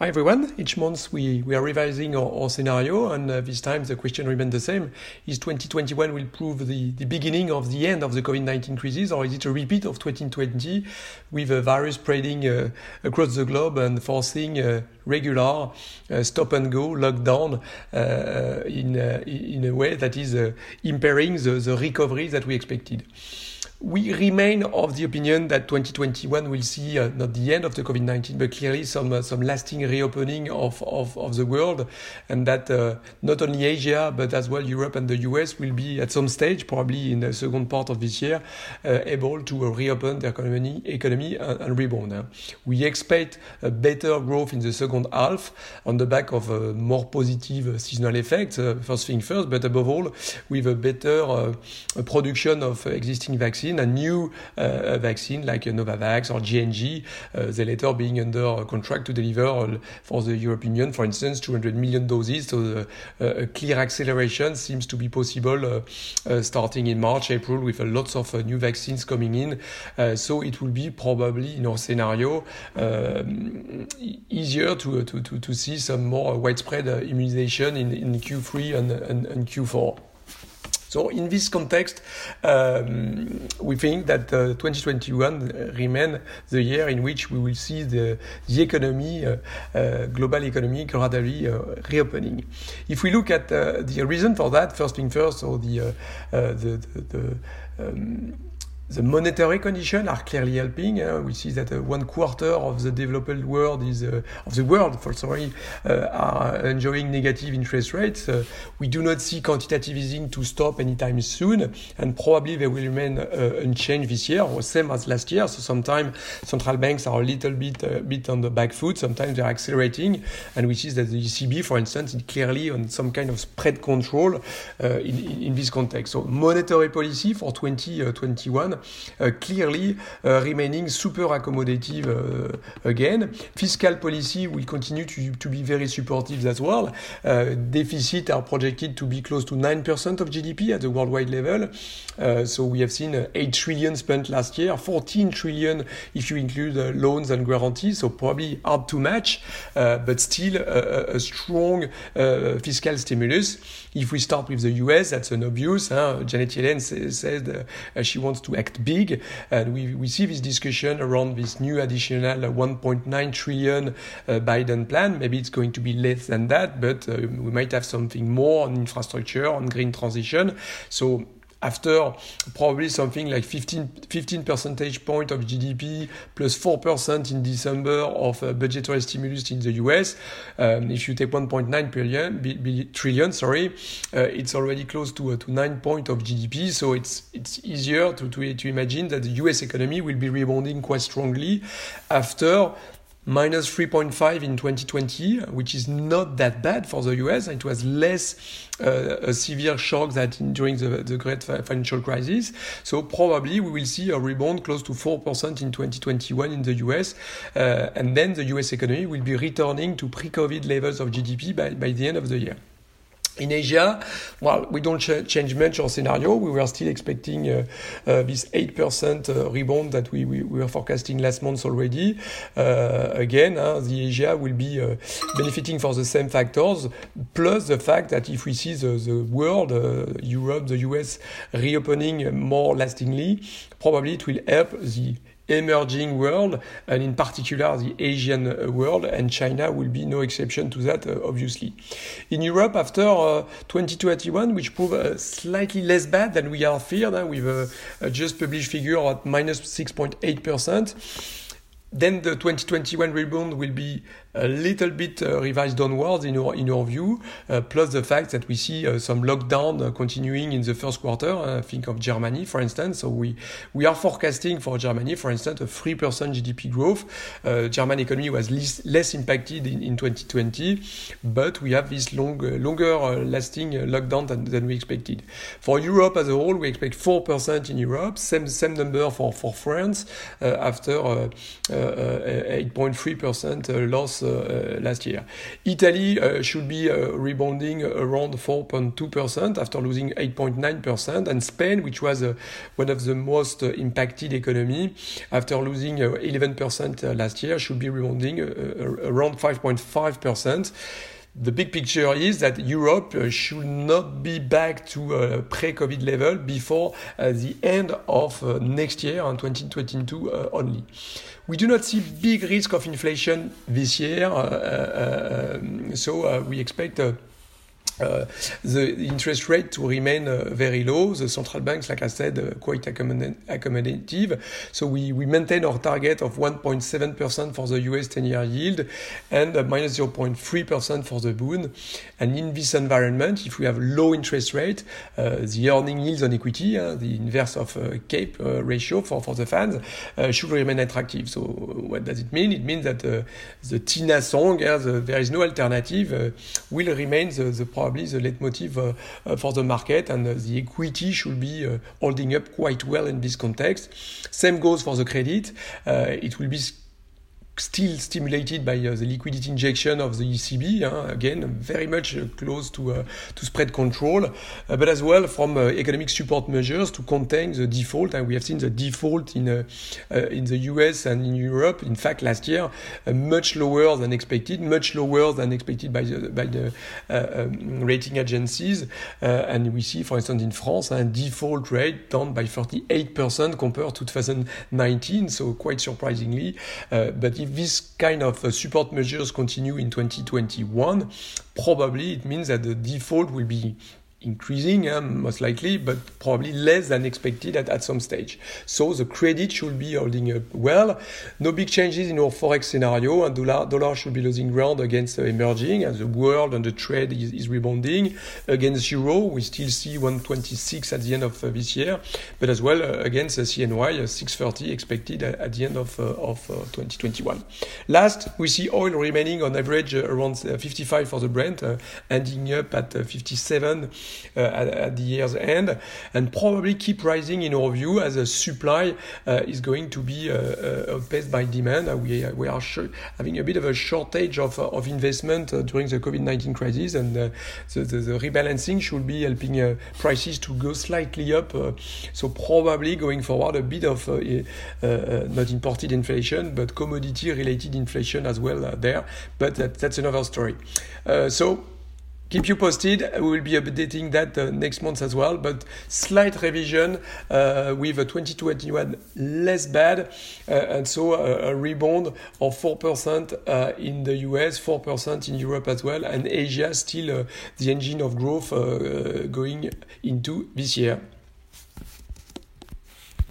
Hi everyone. Each month we, we are revising our, our scenario, and uh, this time the question remains the same: Is 2021 will prove the, the beginning of the end of the COVID-19 crisis, or is it a repeat of 2020 with a virus spreading uh, across the globe and forcing uh, regular uh, stop and go lockdown uh, in uh, in a way that is impairing the, the recovery that we expected? We remain of the opinion that 2021 will see uh, not the end of the COVID-19, but clearly some uh, some lasting reopening of, of, of the world, and that uh, not only Asia but as well Europe and the US will be at some stage, probably in the second part of this year, uh, able to reopen their economy economy and, and rebound. We expect a better growth in the second half on the back of a more positive seasonal effects. Uh, first thing first, but above all, with a better uh, production of existing vaccines a new uh, vaccine like Novavax or J&J, uh, the later being under contract to deliver for the European Union, for instance, 200 million doses. So the, uh, a clear acceleration seems to be possible starting in March, April, with lots of new vaccines coming in. so it will be probably in our scenario um, easier to, to, to, to see some more widespread immunization in, in Q3 and, and, and Q4. So in this context, um, we think that uh, 2021 remain the year in which we will see the, the economy, uh, uh, global economy gradually uh, reopening. If we look at uh, the reason for that, first thing first, or the, uh, the, the, the um, the monetary conditions are clearly helping. Uh, we see that uh, one quarter of the developed world is uh, of the world, for sorry, uh, are enjoying negative interest rates. Uh, we do not see quantitative easing to stop anytime soon, and probably they will remain uh, unchanged this year, or same as last year. So sometimes central banks are a little bit bit on the back foot. Sometimes they're accelerating, and we see that the ECB, for instance, is clearly on some kind of spread control in, in this context. So monetary policy for 2021 uh, clearly uh, remaining super accommodative uh, again. Fiscal policy will continue to, to be very supportive as well. deficit are projected to be close to 9% of GDP at the worldwide level. so we have seen 8 trillion spent last year, 14 trillion if you include loans and guarantees, so probably hard to match, but still a, a strong fiscal stimulus. If we start with the US, that's an obvious. Huh? Janet Yellen said uh, she wants to act big, and we, we see this discussion around this new additional 1.9 trillion uh, Biden plan. Maybe it's going to be less than that, but uh, we might have something more on infrastructure, on green transition. So after probably something like 15, 15 percentage point of GDP plus 4% in December of uh, budgetary stimulus in the US. Um, if you take 1.9 billion, trillion, sorry, uh, it's already close to, uh, to 9 point of GDP. So it's, it's easier to, to, to imagine that the US economy will be rebounding quite strongly after minus 3.5 in 2020, which is not that bad for the US. It was less uh, a severe shock than in, during the, the great financial crisis. So probably we will see a rebound close to 4% in 2021 in the US. Uh, and then the US economy will be returning to pre-COVID levels of GDP by, by the end of the year. In Asia, well, we don't ch change much our scenario. We were still expecting uh, uh, this 8% uh, rebound that we, we, we, were forecasting last month already. Again, the Asia will be benefiting for the same factors, plus the fact that if we see the world, Europe, the US reopening more lastingly, probably it will help the emerging world, and in particular the Asian uh, world, and China will be no exception to that, uh, obviously. In Europe, after uh, 2021, which proved uh, slightly less bad than we are feared, uh, with a, a just published figure at minus 6.8%, then the 2021 rebound will be a little bit uh, revised downwards in our, in our view, uh, plus the fact that we see uh, some lockdown uh, continuing in the first quarter. think of Germany, for instance. So we, we are forecasting for Germany, for instance, a 3% GDP growth. Uh, German economy was less, less impacted in, in 2020, but we have this long, longer lasting lockdown than, than we expected. For Europe as a whole, we expect 4% in Europe, same, same number for, for France after Uh, uh, uh, 8.3% loss last year. Italy should be rebounding around 4.2% after losing 8.9%, and Spain, which was one of the most impacted economy after losing 11% last year, should be rebounding around 5.5% the big picture is that Europe uh, should not be back to a pre-COVID level before uh, the end of uh, next year on 2022 uh, only. We do not see big risk of inflation this year, um, so we expect uh, the interest rate to remain uh, very low. The central banks, like I said, uh, quite accommodative. So we, we maintain our target of 1.7% for the US 10-year yield and uh, minus 0.3% for the Bund. And in this environment, if we have low interest rate, uh, the earning yields on equity, uh, the inverse of CAPE ratio for, for the funds, should remain attractive. So what does it mean? It means that the TINA song, the, there is no alternative, will remain the, the probably the leitmotiv uh, uh, for the market, and uh, the equity should be holding up quite well in this context. Same goes for the credit. it will be still stimulated by uh, the liquidity injection of the ECB, uh, again, very much uh, close to, uh, to spread control, uh, but as well from uh, economic support measures to contain the default. And we have seen the default in, in the US and in Europe, in fact, last year, much lower than expected, much lower than expected by the, by the um, rating agencies. and we see, for instance, in France, a default rate down by 48% compared to 2019, so quite surprisingly. but if this kind of uh, support measures continue in 2021, probably it means that the default will be increasing, uh, most likely, but probably less than expected at, at some stage. So the credit should be holding up well. No big changes in our forex scenario, and dollar, dollar should be losing ground against uh, emerging as the world and the trade is, is, rebounding. Against euro, we still see 126 at the end of uh, this year, but as well uh, against CNY, uh, 630 expected at, at, the end of, uh, of 2021. Last, we see oil remaining on average around 55 for the Brent, ending up at 57 uh, Uh, at, at, the year's end, and probably keep rising in our view as the supply uh, is going to be uh, uh outpaced by demand. we, uh, we are having a bit of a shortage of, of investment during the COVID-19 crisis, and the, the, the, rebalancing should be helping prices to go slightly up. so probably going forward a bit of not imported inflation, but commodity-related inflation as well there. But that, that's another story. so keep you posted. We will be updating that uh, next month as well, but slight revision uh, with a 2021 less bad, uh, and so a, a, rebound of 4% uh, in the US, 4% in Europe as well, and Asia still uh, the engine of growth uh, going into this year.